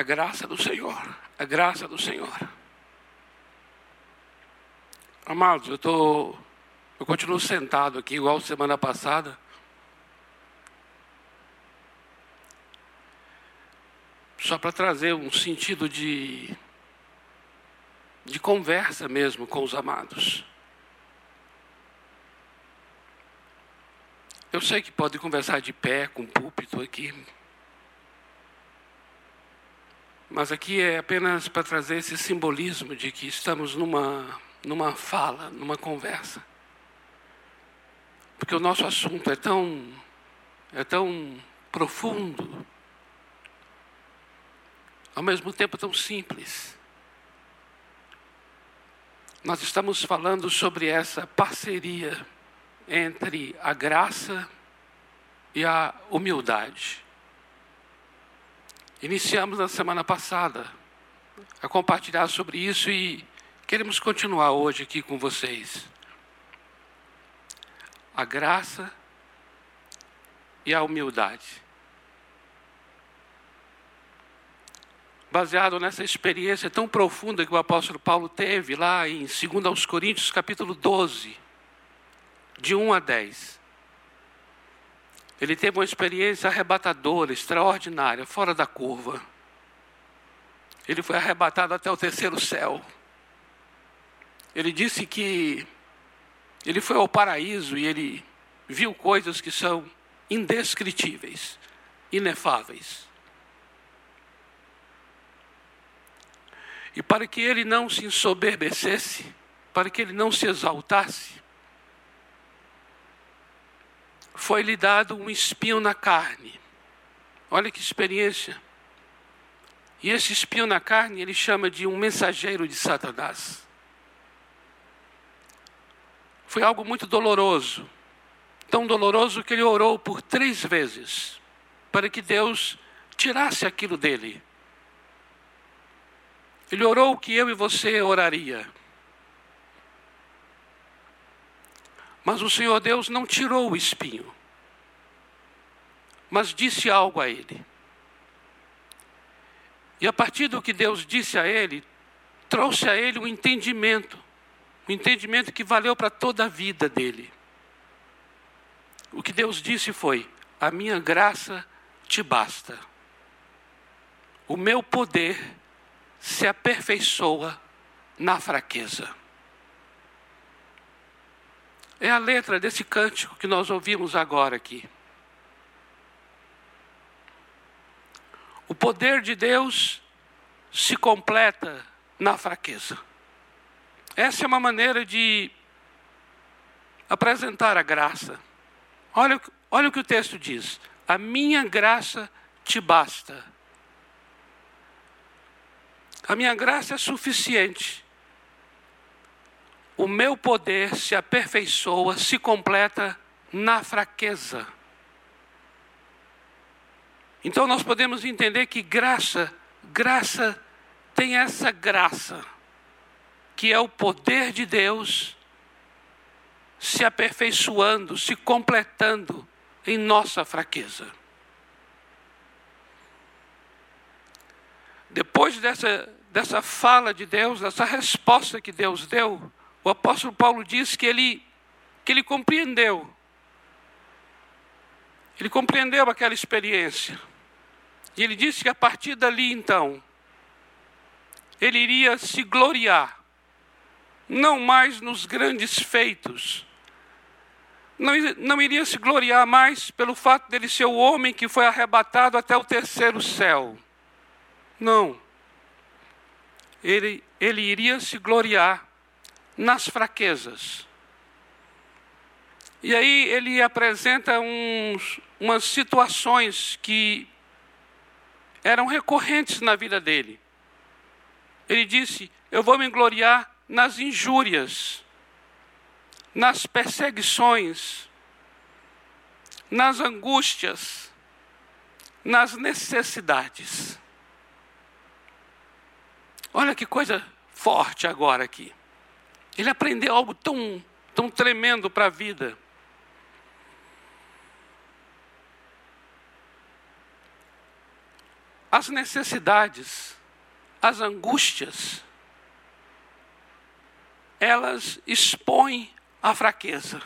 A graça do Senhor, a graça do Senhor. Amados, eu tô, eu continuo sentado aqui igual semana passada. Só para trazer um sentido de de conversa mesmo com os amados. Eu sei que pode conversar de pé com o púlpito aqui, mas aqui é apenas para trazer esse simbolismo de que estamos numa, numa fala, numa conversa. Porque o nosso assunto é tão, é tão profundo, ao mesmo tempo tão simples. Nós estamos falando sobre essa parceria entre a graça e a humildade. Iniciamos na semana passada a compartilhar sobre isso e queremos continuar hoje aqui com vocês. A graça e a humildade. Baseado nessa experiência tão profunda que o apóstolo Paulo teve lá em 2 Coríntios, capítulo 12, de 1 a 10. Ele teve uma experiência arrebatadora, extraordinária, fora da curva. Ele foi arrebatado até o terceiro céu. Ele disse que ele foi ao paraíso e ele viu coisas que são indescritíveis, inefáveis. E para que ele não se ensoberbecesse, para que ele não se exaltasse, foi-lhe dado um espinho na carne. Olha que experiência. E esse espinho na carne ele chama de um mensageiro de Satanás. Foi algo muito doloroso. Tão doloroso que ele orou por três vezes para que Deus tirasse aquilo dele. Ele orou o que eu e você oraria. Mas o Senhor Deus não tirou o espinho, mas disse algo a ele. E a partir do que Deus disse a ele, trouxe a ele um entendimento, um entendimento que valeu para toda a vida dele. O que Deus disse foi: A minha graça te basta. O meu poder se aperfeiçoa na fraqueza. É a letra desse cântico que nós ouvimos agora aqui. O poder de Deus se completa na fraqueza. Essa é uma maneira de apresentar a graça. Olha, olha o que o texto diz: A minha graça te basta. A minha graça é suficiente o meu poder se aperfeiçoa, se completa na fraqueza. Então nós podemos entender que graça, graça tem essa graça, que é o poder de Deus se aperfeiçoando, se completando em nossa fraqueza. Depois dessa, dessa fala de Deus, dessa resposta que Deus deu, o apóstolo Paulo diz que ele, que ele compreendeu. Ele compreendeu aquela experiência. E ele disse que a partir dali, então, ele iria se gloriar, não mais nos grandes feitos, não, não iria se gloriar mais pelo fato dele ser o homem que foi arrebatado até o terceiro céu. Não. Ele, ele iria se gloriar nas fraquezas. E aí ele apresenta uns, umas situações que eram recorrentes na vida dele. Ele disse: Eu vou me gloriar nas injúrias, nas perseguições, nas angústias, nas necessidades. Olha que coisa forte agora aqui. Ele aprendeu algo tão, tão tremendo para a vida. as necessidades, as angústias, elas expõem a fraqueza.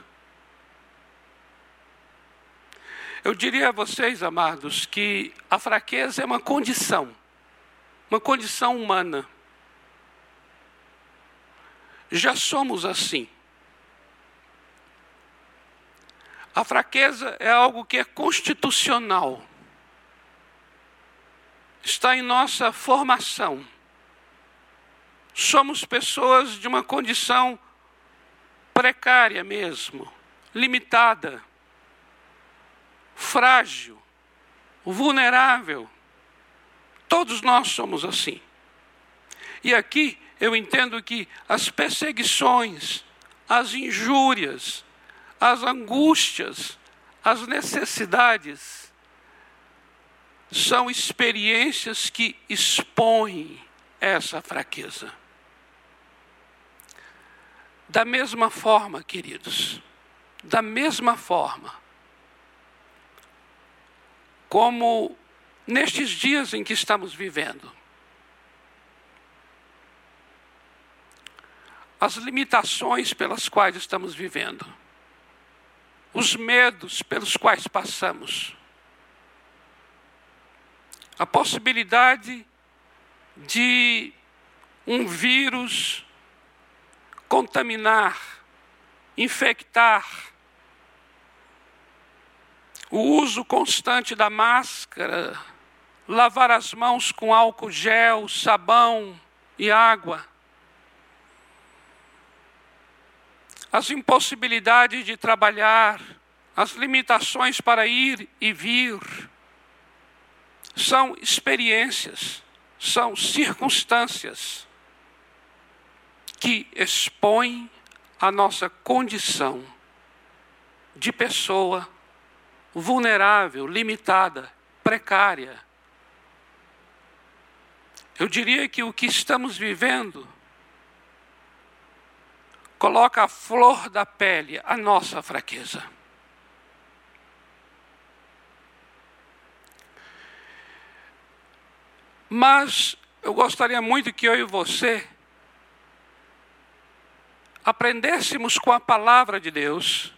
Eu diria a vocês, amados, que a fraqueza é uma condição, uma condição humana. Já somos assim. A fraqueza é algo que é constitucional. Está em nossa formação. Somos pessoas de uma condição precária mesmo, limitada, frágil, vulnerável. Todos nós somos assim. E aqui eu entendo que as perseguições, as injúrias, as angústias, as necessidades, são experiências que expõem essa fraqueza. Da mesma forma, queridos, da mesma forma, como nestes dias em que estamos vivendo, as limitações pelas quais estamos vivendo, os medos pelos quais passamos, a possibilidade de um vírus contaminar, infectar, o uso constante da máscara, lavar as mãos com álcool gel, sabão e água. As impossibilidades de trabalhar, as limitações para ir e vir, são experiências, são circunstâncias que expõem a nossa condição de pessoa vulnerável, limitada, precária. Eu diria que o que estamos vivendo coloca a flor da pele a nossa fraqueza. Mas eu gostaria muito que eu e você aprendêssemos com a palavra de Deus,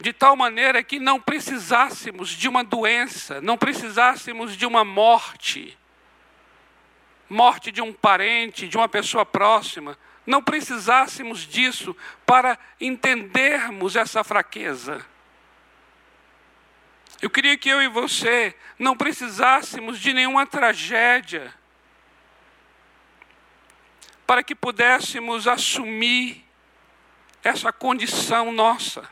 de tal maneira que não precisássemos de uma doença, não precisássemos de uma morte, morte de um parente, de uma pessoa próxima, não precisássemos disso para entendermos essa fraqueza. Eu queria que eu e você não precisássemos de nenhuma tragédia para que pudéssemos assumir essa condição nossa.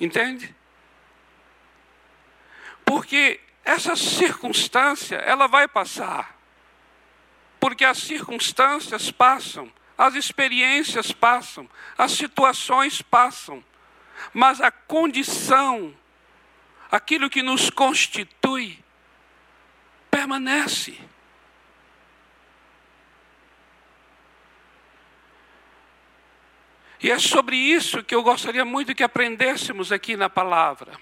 Entende? Porque essa circunstância, ela vai passar porque as circunstâncias passam, as experiências passam, as situações passam, mas a condição, aquilo que nos constitui, permanece. E é sobre isso que eu gostaria muito que aprendêssemos aqui na palavra,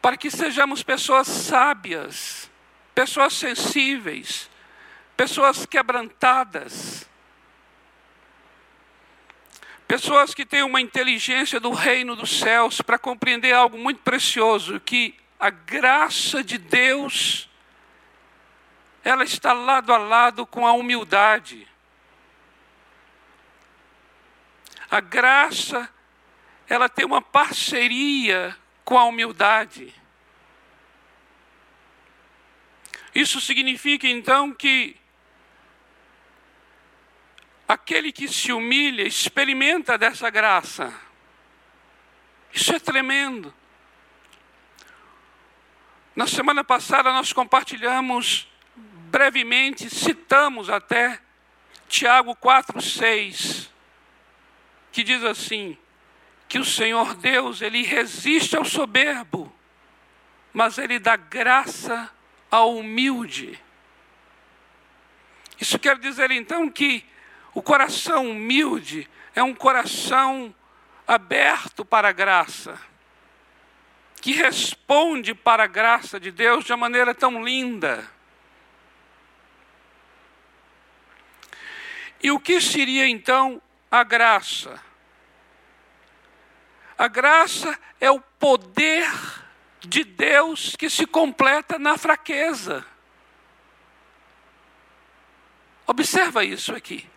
para que sejamos pessoas sábias, pessoas sensíveis, pessoas quebrantadas, pessoas que têm uma inteligência do reino dos céus para compreender algo muito precioso, que a graça de Deus ela está lado a lado com a humildade. A graça ela tem uma parceria com a humildade. Isso significa então que Aquele que se humilha experimenta dessa graça. Isso é tremendo. Na semana passada nós compartilhamos brevemente, citamos até Tiago 4:6, que diz assim: que o Senhor Deus, ele resiste ao soberbo, mas ele dá graça ao humilde. Isso quer dizer então que o coração humilde é um coração aberto para a graça. que responde para a graça de Deus de uma maneira tão linda. E o que seria então a graça? A graça é o poder de Deus que se completa na fraqueza. Observa isso aqui.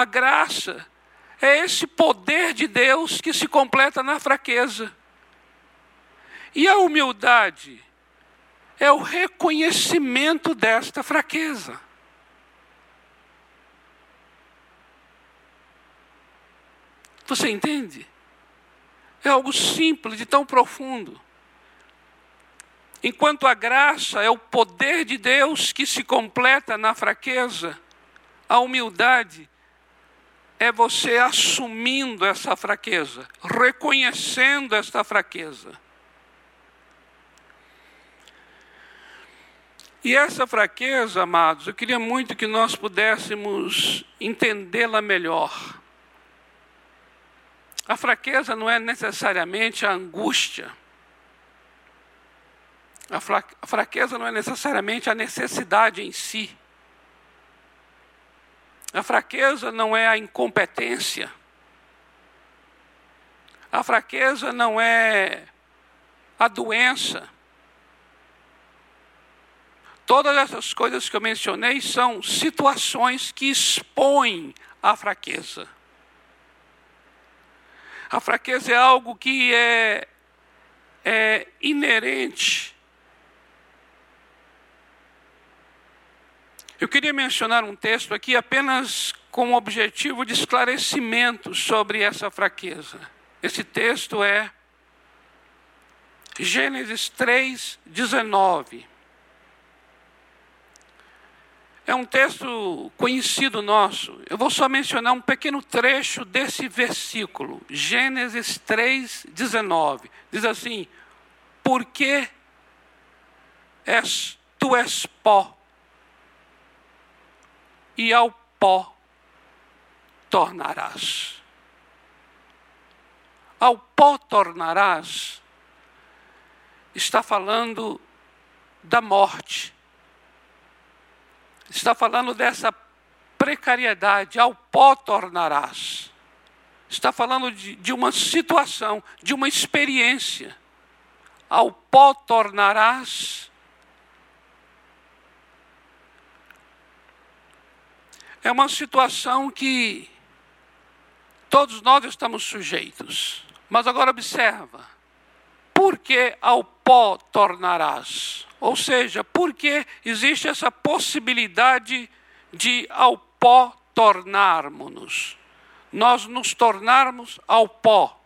A graça é esse poder de Deus que se completa na fraqueza. E a humildade é o reconhecimento desta fraqueza. Você entende? É algo simples e tão profundo. Enquanto a graça é o poder de Deus que se completa na fraqueza, a humildade é você assumindo essa fraqueza, reconhecendo esta fraqueza. E essa fraqueza, amados, eu queria muito que nós pudéssemos entendê-la melhor. A fraqueza não é necessariamente a angústia. A fraqueza não é necessariamente a necessidade em si. A fraqueza não é a incompetência. A fraqueza não é a doença. Todas essas coisas que eu mencionei são situações que expõem a fraqueza. A fraqueza é algo que é, é inerente. Eu queria mencionar um texto aqui apenas com o objetivo de esclarecimento sobre essa fraqueza. Esse texto é Gênesis 3, 19. É um texto conhecido nosso. Eu vou só mencionar um pequeno trecho desse versículo. Gênesis 3, 19. Diz assim: Porque és, tu és pó, e ao pó tornarás. Ao pó tornarás, está falando da morte está falando dessa precariedade, ao pó tornarás. Está falando de, de uma situação, de uma experiência. Ao pó tornarás. É uma situação que todos nós estamos sujeitos. Mas agora observa: por que ao pó tornarás? Ou seja, porque existe essa possibilidade de ao pó tornarmos-nos. Nós nos tornarmos ao pó.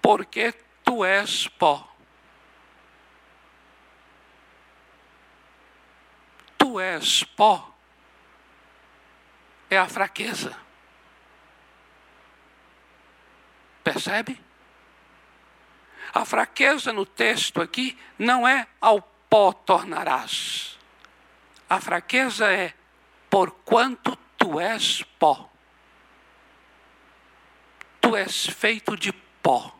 Porque tu és pó. Tu és pó. É a fraqueza. Percebe? A fraqueza no texto aqui não é ao pó tornarás. A fraqueza é porquanto tu és pó. Tu és feito de pó.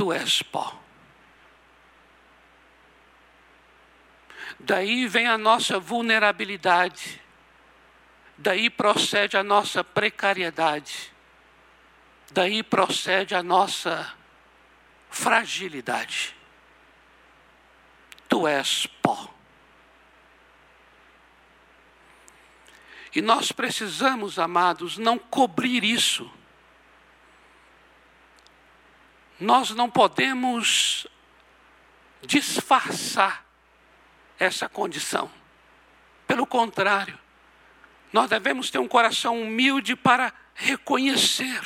Tu és pó. Daí vem a nossa vulnerabilidade. Daí procede a nossa precariedade. Daí procede a nossa fragilidade. Tu és pó. E nós precisamos, amados, não cobrir isso. Nós não podemos disfarçar essa condição. Pelo contrário, nós devemos ter um coração humilde para reconhecer.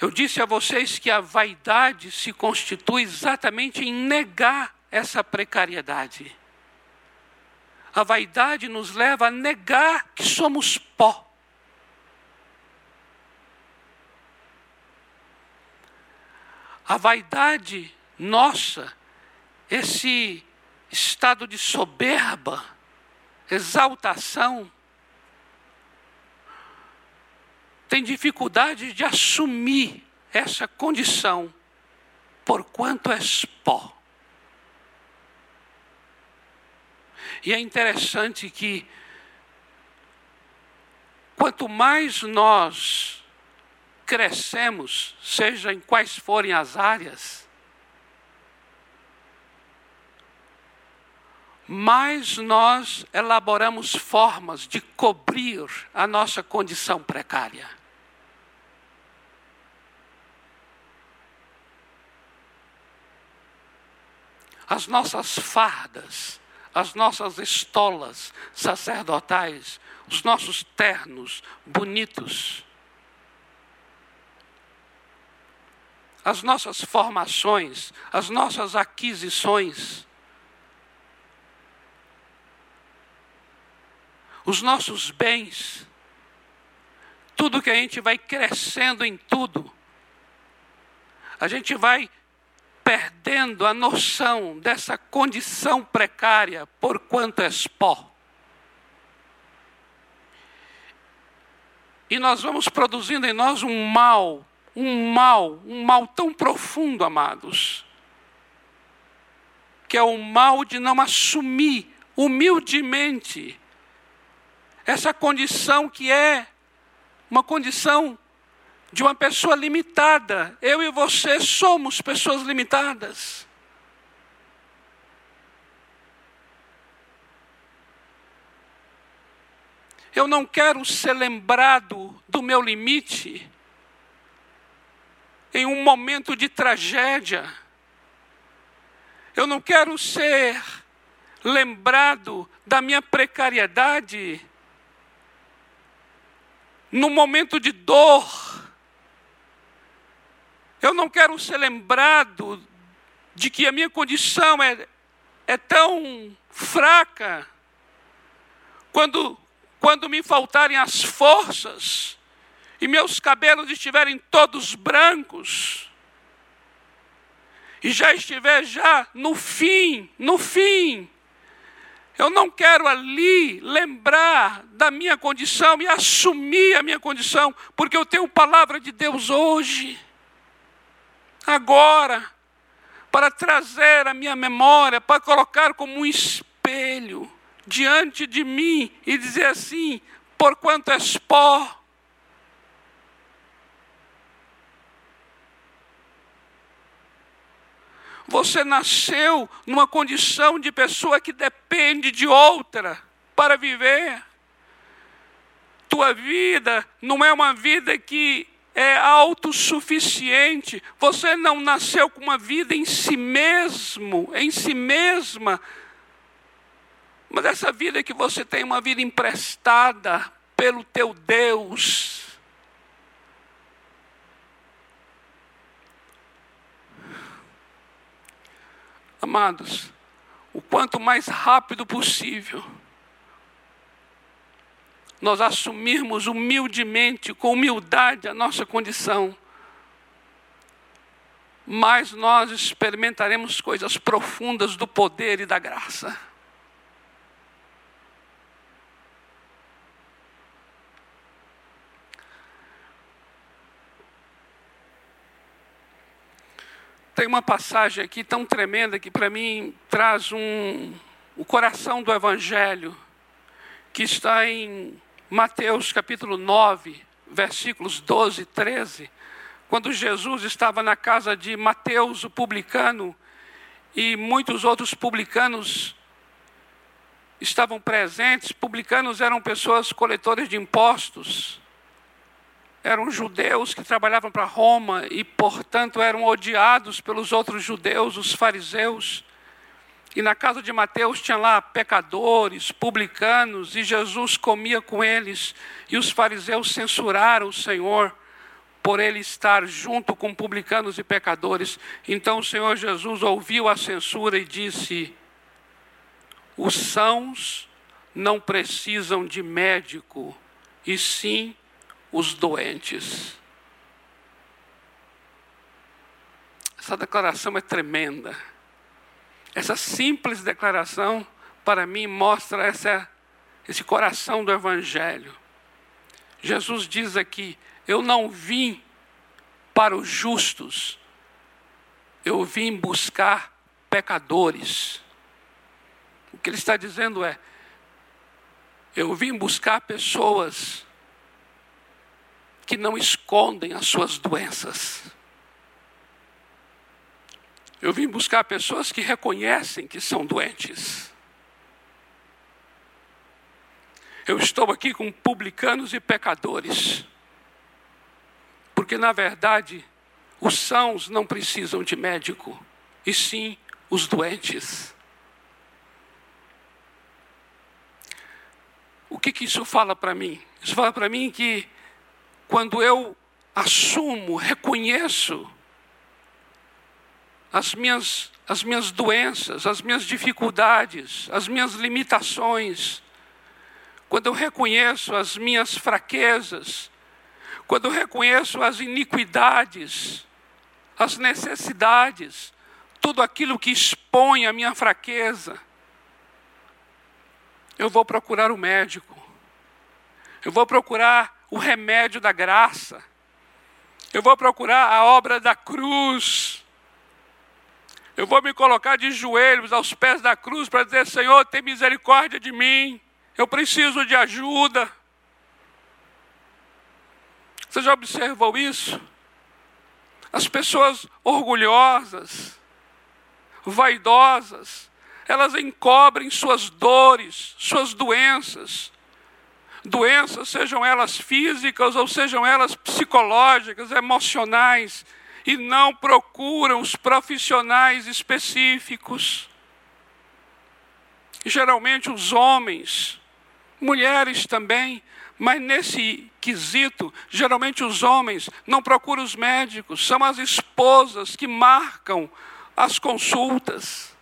Eu disse a vocês que a vaidade se constitui exatamente em negar essa precariedade. A vaidade nos leva a negar que somos pó. A vaidade nossa esse estado de soberba, exaltação, tem dificuldade de assumir essa condição, porquanto és pó. E é interessante que, quanto mais nós crescemos, seja em quais forem as áreas, mais nós elaboramos formas de cobrir a nossa condição precária. as nossas fardas, as nossas estolas sacerdotais, os nossos ternos bonitos, as nossas formações, as nossas aquisições, os nossos bens, tudo que a gente vai crescendo em tudo, a gente vai perdendo a noção dessa condição precária por quanto és pó. E nós vamos produzindo em nós um mal, um mal, um mal tão profundo, amados, que é o mal de não assumir humildemente essa condição que é uma condição de uma pessoa limitada. Eu e você somos pessoas limitadas. Eu não quero ser lembrado do meu limite em um momento de tragédia. Eu não quero ser lembrado da minha precariedade no momento de dor. Eu não quero ser lembrado de que a minha condição é, é tão fraca quando, quando me faltarem as forças e meus cabelos estiverem todos brancos e já estiver já no fim, no fim. Eu não quero ali lembrar da minha condição e assumir a minha condição, porque eu tenho palavra de Deus hoje agora, para trazer a minha memória, para colocar como um espelho diante de mim e dizer assim: porquanto és pó. Você nasceu numa condição de pessoa que depende de outra para viver. Tua vida não é uma vida que é autossuficiente. Você não nasceu com uma vida em si mesmo, em si mesma. Mas essa vida que você tem, uma vida emprestada pelo teu Deus. Amados, o quanto mais rápido possível nós assumirmos humildemente, com humildade, a nossa condição, mais nós experimentaremos coisas profundas do poder e da graça. Tem uma passagem aqui tão tremenda que para mim traz um, o coração do Evangelho, que está em Mateus capítulo 9, versículos 12 e 13, quando Jesus estava na casa de Mateus, o publicano, e muitos outros publicanos estavam presentes. Publicanos eram pessoas coletoras de impostos, eram judeus que trabalhavam para Roma e, portanto, eram odiados pelos outros judeus, os fariseus. E na casa de Mateus tinha lá pecadores, publicanos, e Jesus comia com eles. E os fariseus censuraram o Senhor por ele estar junto com publicanos e pecadores. Então o Senhor Jesus ouviu a censura e disse: Os sãos não precisam de médico, e sim os doentes. Essa declaração é tremenda. Essa simples declaração, para mim, mostra essa, esse coração do Evangelho. Jesus diz aqui: Eu não vim para os justos, eu vim buscar pecadores. O que ele está dizendo é: eu vim buscar pessoas que não escondem as suas doenças. Eu vim buscar pessoas que reconhecem que são doentes. Eu estou aqui com publicanos e pecadores. Porque, na verdade, os sãos não precisam de médico, e sim os doentes. O que, que isso fala para mim? Isso fala para mim que quando eu assumo, reconheço as minhas, as minhas doenças, as minhas dificuldades, as minhas limitações, quando eu reconheço as minhas fraquezas, quando eu reconheço as iniquidades, as necessidades, tudo aquilo que expõe a minha fraqueza, eu vou procurar o médico, eu vou procurar o remédio da graça, eu vou procurar a obra da cruz, eu vou me colocar de joelhos aos pés da cruz para dizer: Senhor, tem misericórdia de mim, eu preciso de ajuda. Você já observou isso? As pessoas orgulhosas, vaidosas, elas encobrem suas dores, suas doenças. Doenças, sejam elas físicas ou sejam elas psicológicas, emocionais, e não procuram os profissionais específicos. Geralmente os homens, mulheres também, mas nesse quesito, geralmente os homens não procuram os médicos, são as esposas que marcam as consultas.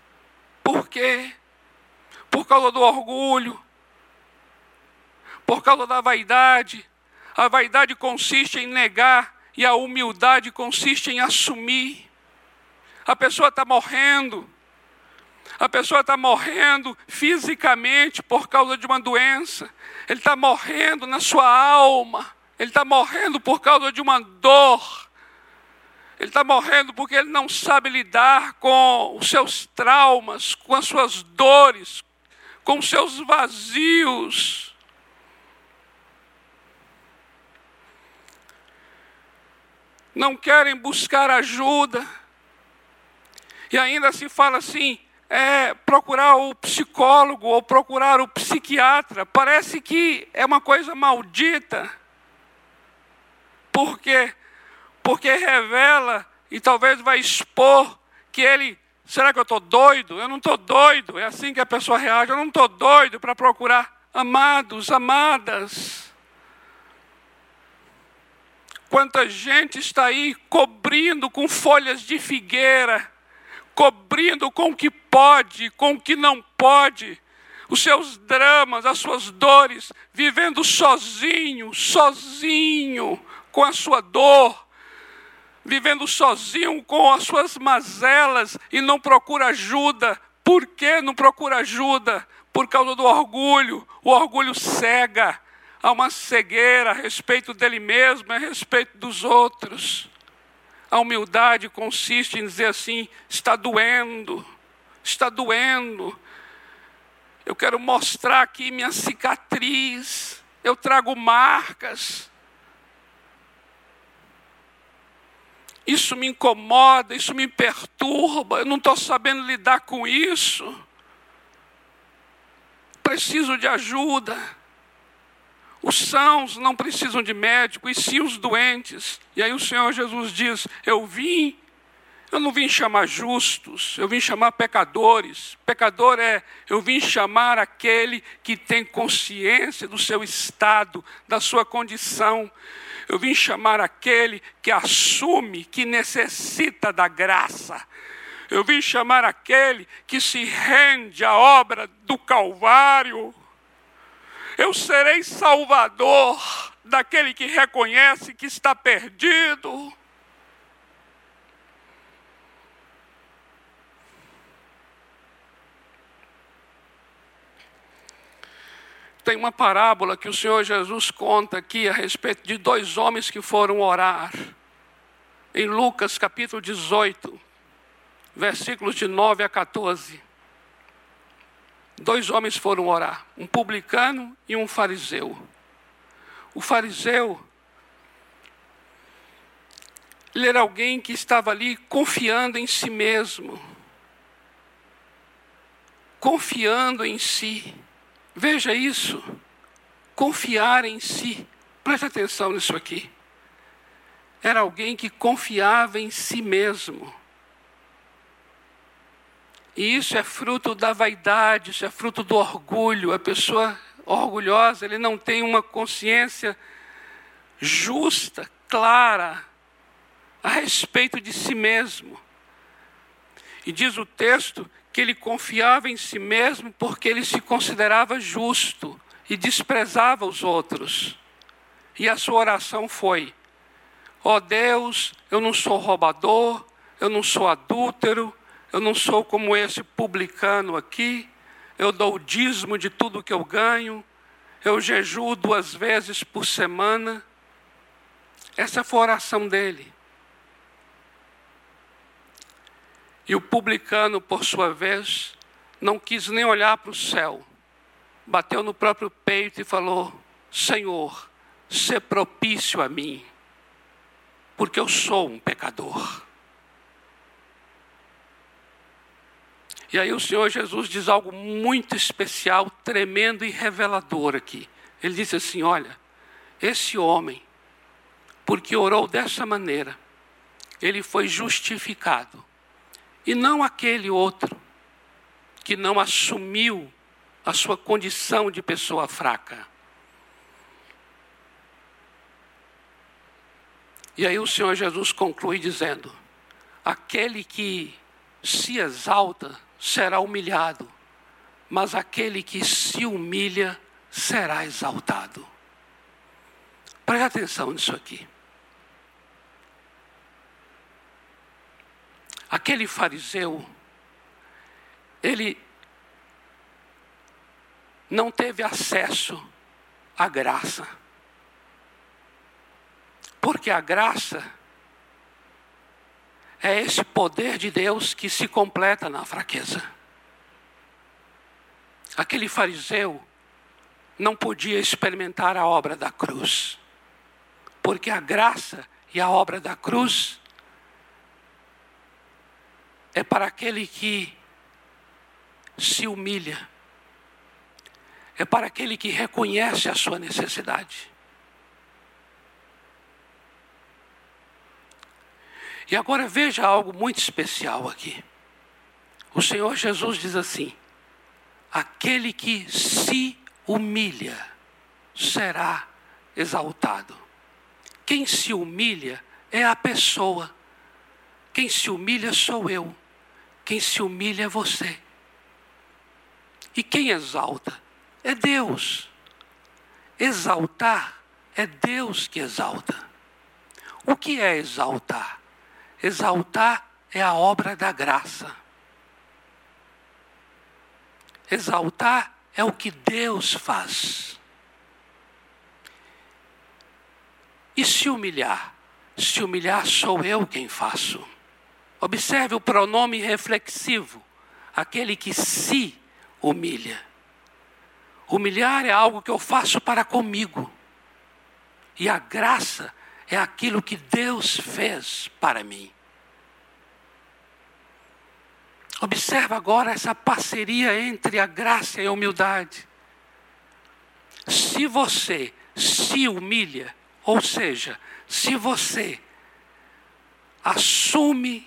Por quê? Por causa do orgulho, por causa da vaidade. A vaidade consiste em negar e a humildade consiste em assumir. A pessoa está morrendo. A pessoa está morrendo fisicamente por causa de uma doença. Ele está morrendo na sua alma. Ele está morrendo por causa de uma dor. Ele está morrendo porque ele não sabe lidar com os seus traumas, com as suas dores, com os seus vazios. Não querem buscar ajuda. E ainda se fala assim, é, procurar o psicólogo ou procurar o psiquiatra. Parece que é uma coisa maldita. Por quê? Porque revela e talvez vai expor que ele. Será que eu estou doido? Eu não estou doido. É assim que a pessoa reage. Eu não estou doido para procurar amados, amadas. Quanta gente está aí cobrindo com folhas de figueira, cobrindo com o que pode, com o que não pode, os seus dramas, as suas dores, vivendo sozinho, sozinho com a sua dor, vivendo sozinho com as suas mazelas e não procura ajuda. Por que não procura ajuda? Por causa do orgulho. O orgulho cega há uma cegueira a respeito dele mesmo, a respeito dos outros. A humildade consiste em dizer assim: está doendo, está doendo. Eu quero mostrar aqui minha cicatriz, eu trago marcas. Isso me incomoda, isso me perturba, eu não estou sabendo lidar com isso. Preciso de ajuda. Os sãos não precisam de médico, e sim os doentes. E aí o Senhor Jesus diz: Eu vim, eu não vim chamar justos, eu vim chamar pecadores. Pecador é, eu vim chamar aquele que tem consciência do seu estado, da sua condição. Eu vim chamar aquele que assume que necessita da graça. Eu vim chamar aquele que se rende à obra do Calvário eu serei salvador daquele que reconhece que está perdido. Tem uma parábola que o Senhor Jesus conta aqui a respeito de dois homens que foram orar. Em Lucas capítulo 18, versículos de 9 a 14. Dois homens foram orar, um publicano e um fariseu. O fariseu, ele era alguém que estava ali confiando em si mesmo, confiando em si. Veja isso, confiar em si. Preste atenção nisso aqui. Era alguém que confiava em si mesmo. E isso é fruto da vaidade, isso é fruto do orgulho. A pessoa orgulhosa, ele não tem uma consciência justa, clara, a respeito de si mesmo. E diz o texto que ele confiava em si mesmo porque ele se considerava justo e desprezava os outros. E a sua oração foi: Ó oh Deus, eu não sou roubador, eu não sou adúltero, eu não sou como esse publicano aqui, eu dou o dízimo de tudo que eu ganho, eu jejuo duas vezes por semana. Essa foi a oração dele. E o publicano, por sua vez, não quis nem olhar para o céu, bateu no próprio peito e falou: Senhor, se propício a mim, porque eu sou um pecador. E aí o Senhor Jesus diz algo muito especial, tremendo e revelador aqui. Ele diz assim: Olha, esse homem, porque orou dessa maneira, ele foi justificado. E não aquele outro, que não assumiu a sua condição de pessoa fraca. E aí o Senhor Jesus conclui dizendo: aquele que se exalta será humilhado, mas aquele que se humilha será exaltado. Preste atenção nisso aqui. Aquele fariseu, ele não teve acesso à graça. Porque a graça é esse poder de Deus que se completa na fraqueza. Aquele fariseu não podia experimentar a obra da cruz, porque a graça e a obra da cruz é para aquele que se humilha, é para aquele que reconhece a sua necessidade. E agora veja algo muito especial aqui. O Senhor Jesus diz assim: aquele que se humilha será exaltado. Quem se humilha é a pessoa. Quem se humilha sou eu. Quem se humilha é você. E quem exalta? É Deus. Exaltar é Deus que exalta. O que é exaltar? Exaltar é a obra da graça. Exaltar é o que Deus faz. E se humilhar? Se humilhar sou eu quem faço. Observe o pronome reflexivo, aquele que se humilha. Humilhar é algo que eu faço para comigo. E a graça é aquilo que Deus fez para mim. Observa agora essa parceria entre a graça e a humildade. Se você se humilha, ou seja, se você assume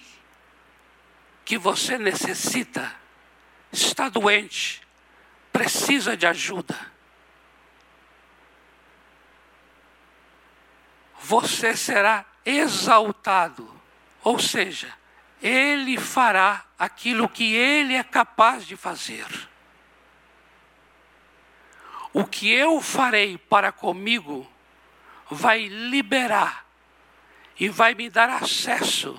que você necessita, está doente, precisa de ajuda, você será exaltado. Ou seja, ele fará aquilo que ele é capaz de fazer. O que eu farei para comigo vai liberar e vai me dar acesso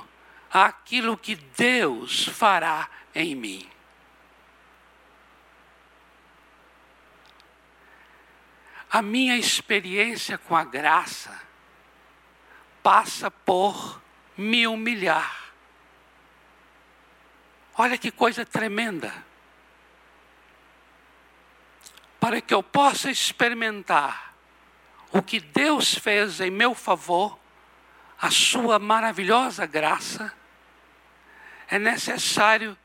àquilo que Deus fará em mim. a minha experiência com a graça passa por me humilhar. Olha que coisa tremenda. Para que eu possa experimentar o que Deus fez em meu favor, a sua maravilhosa graça, é necessário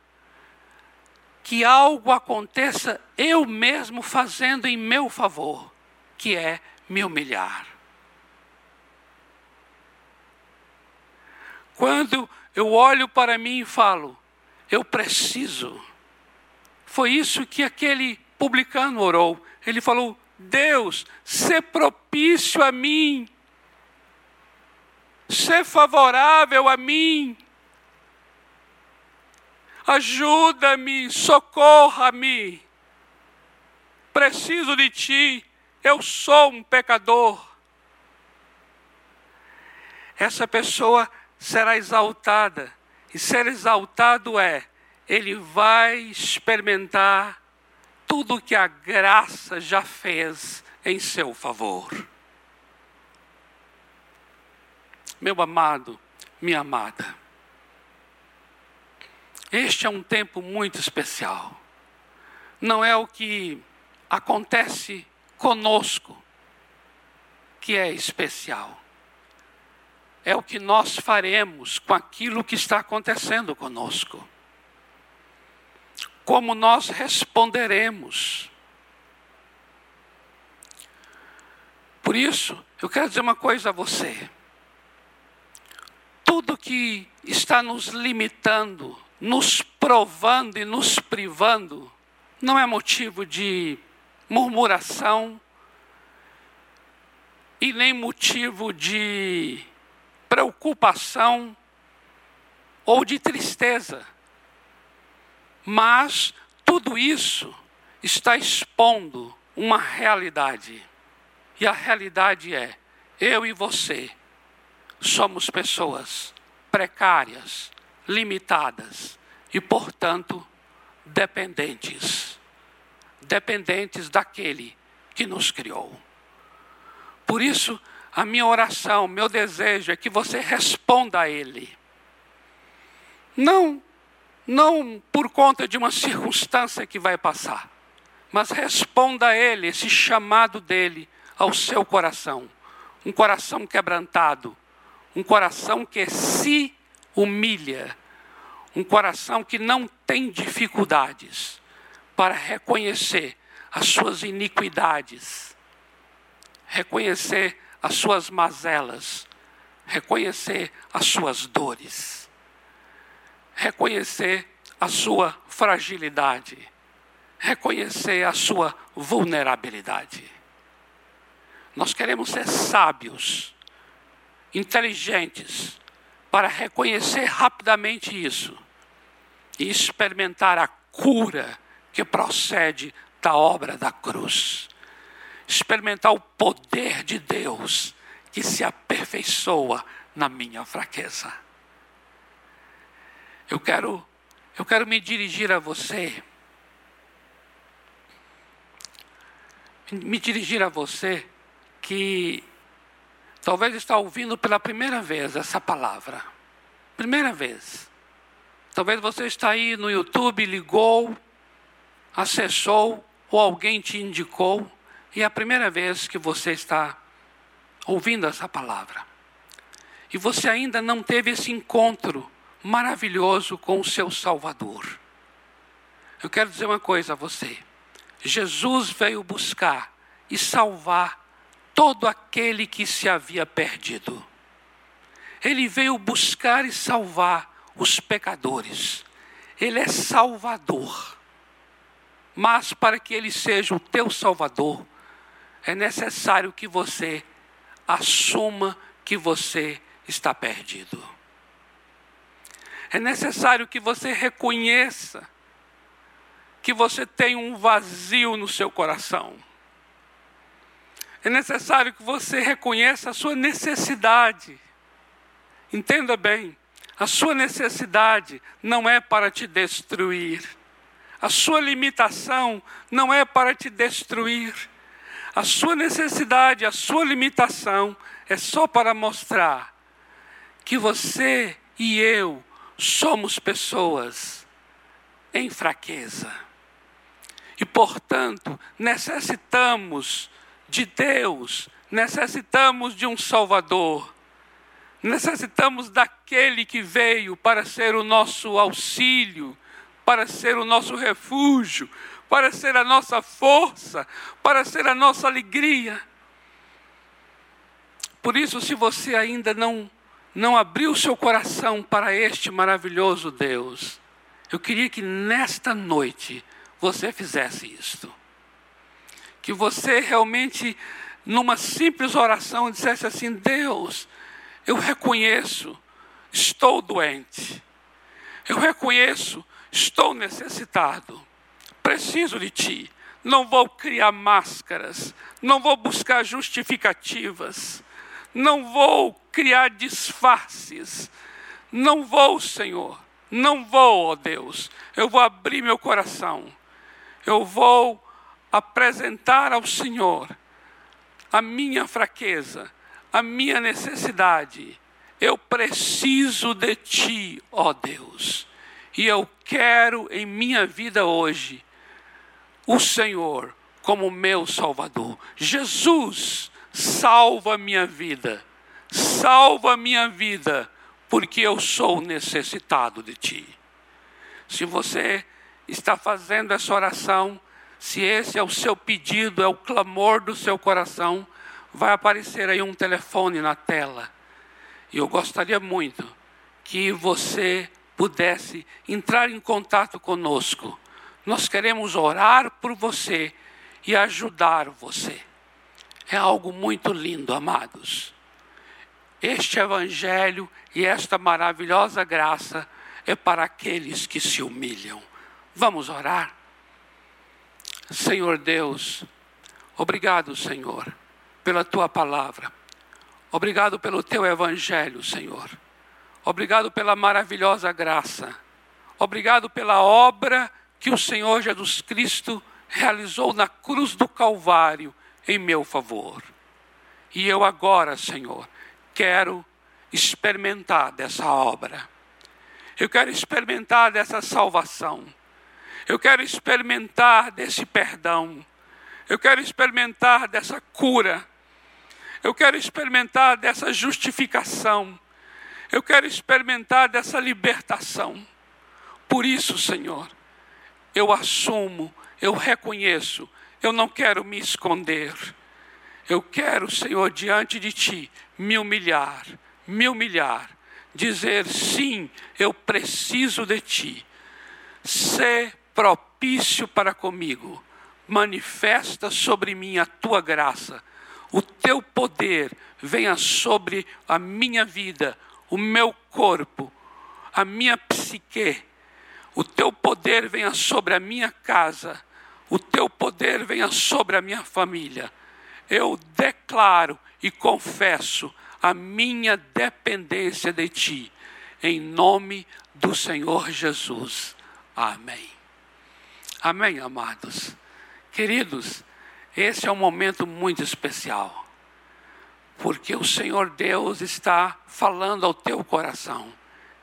que algo aconteça eu mesmo fazendo em meu favor, que é me humilhar. Quando eu olho para mim e falo, eu preciso. Foi isso que aquele publicano orou. Ele falou: Deus, se propício a mim, se favorável a mim, ajuda-me, socorra-me. Preciso de ti, eu sou um pecador. Essa pessoa será exaltada e ser exaltado é, ele vai experimentar tudo que a graça já fez em seu favor. Meu amado, minha amada, este é um tempo muito especial. Não é o que acontece conosco que é especial é o que nós faremos com aquilo que está acontecendo conosco. Como nós responderemos. Por isso, eu quero dizer uma coisa a você. Tudo que está nos limitando, nos provando e nos privando, não é motivo de murmuração e nem motivo de preocupação ou de tristeza. Mas tudo isso está expondo uma realidade. E a realidade é: eu e você somos pessoas precárias, limitadas e, portanto, dependentes. Dependentes daquele que nos criou. Por isso, a minha oração, meu desejo é que você responda a Ele. Não, não por conta de uma circunstância que vai passar, mas responda a Ele, esse chamado dele ao seu coração. Um coração quebrantado, um coração que se humilha, um coração que não tem dificuldades para reconhecer as suas iniquidades, reconhecer as suas mazelas, reconhecer as suas dores, reconhecer a sua fragilidade, reconhecer a sua vulnerabilidade. Nós queremos ser sábios, inteligentes, para reconhecer rapidamente isso e experimentar a cura que procede da obra da cruz experimentar o poder de Deus que se aperfeiçoa na minha fraqueza. Eu quero eu quero me dirigir a você. Me dirigir a você que talvez está ouvindo pela primeira vez essa palavra. Primeira vez. Talvez você está aí no YouTube, ligou, acessou, ou alguém te indicou. E é a primeira vez que você está ouvindo essa palavra. E você ainda não teve esse encontro maravilhoso com o seu Salvador. Eu quero dizer uma coisa a você. Jesus veio buscar e salvar todo aquele que se havia perdido. Ele veio buscar e salvar os pecadores. Ele é Salvador. Mas para que ele seja o teu Salvador, é necessário que você assuma que você está perdido. É necessário que você reconheça que você tem um vazio no seu coração. É necessário que você reconheça a sua necessidade. Entenda bem, a sua necessidade não é para te destruir. A sua limitação não é para te destruir a sua necessidade, a sua limitação, é só para mostrar que você e eu somos pessoas em fraqueza. E, portanto, necessitamos de Deus, necessitamos de um Salvador, necessitamos daquele que veio para ser o nosso auxílio, para ser o nosso refúgio, para ser a nossa força, para ser a nossa alegria. Por isso, se você ainda não não abriu seu coração para este maravilhoso Deus, eu queria que nesta noite você fizesse isto. Que você realmente, numa simples oração, dissesse assim: Deus, eu reconheço, estou doente. Eu reconheço, estou necessitado. Preciso de ti. Não vou criar máscaras, não vou buscar justificativas, não vou criar disfarces. Não vou, Senhor, não vou, ó Deus. Eu vou abrir meu coração. Eu vou apresentar ao Senhor a minha fraqueza, a minha necessidade. Eu preciso de Ti, ó Deus. E eu quero em minha vida hoje o Senhor como meu Salvador. Jesus, salva minha vida salva minha vida, porque eu sou necessitado de ti. Se você está fazendo essa oração, se esse é o seu pedido, é o clamor do seu coração, vai aparecer aí um telefone na tela. E eu gostaria muito que você pudesse entrar em contato conosco. Nós queremos orar por você e ajudar você. É algo muito lindo, amados. Este Evangelho e esta maravilhosa graça é para aqueles que se humilham. Vamos orar? Senhor Deus, obrigado, Senhor, pela tua palavra. Obrigado pelo teu Evangelho, Senhor. Obrigado pela maravilhosa graça. Obrigado pela obra que o Senhor Jesus Cristo realizou na cruz do Calvário em meu favor. E eu agora, Senhor, quero experimentar dessa obra. Eu quero experimentar dessa salvação. Eu quero experimentar desse perdão. Eu quero experimentar dessa cura. Eu quero experimentar dessa justificação. Eu quero experimentar dessa libertação. Por isso, Senhor, eu assumo, eu reconheço, eu não quero me esconder. Eu quero, Senhor, diante de Ti, me humilhar, me humilhar, dizer sim, eu preciso de Ti. Ser propício para comigo, manifesta sobre mim a Tua graça, o Teu poder venha sobre a minha vida, o meu corpo, a minha psique, o Teu poder venha sobre a minha casa, o Teu poder venha sobre a minha família eu declaro e confesso a minha dependência de Ti, em nome do Senhor Jesus. Amém. Amém, amados. Queridos, esse é um momento muito especial, porque o Senhor Deus está falando ao teu coração,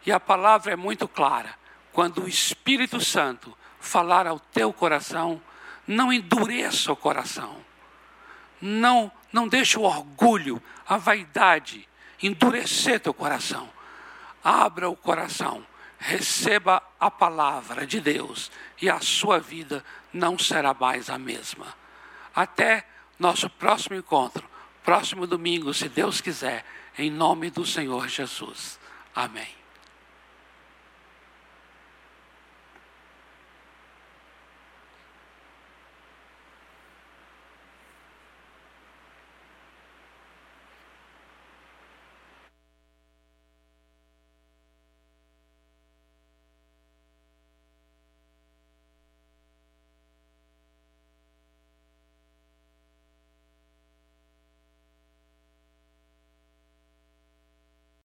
e a palavra é muito clara. Quando o Espírito Santo falar ao teu coração, não endureça o coração não, não deixe o orgulho, a vaidade endurecer teu coração. Abra o coração, receba a palavra de Deus e a sua vida não será mais a mesma. Até nosso próximo encontro, próximo domingo, se Deus quiser, em nome do Senhor Jesus. Amém.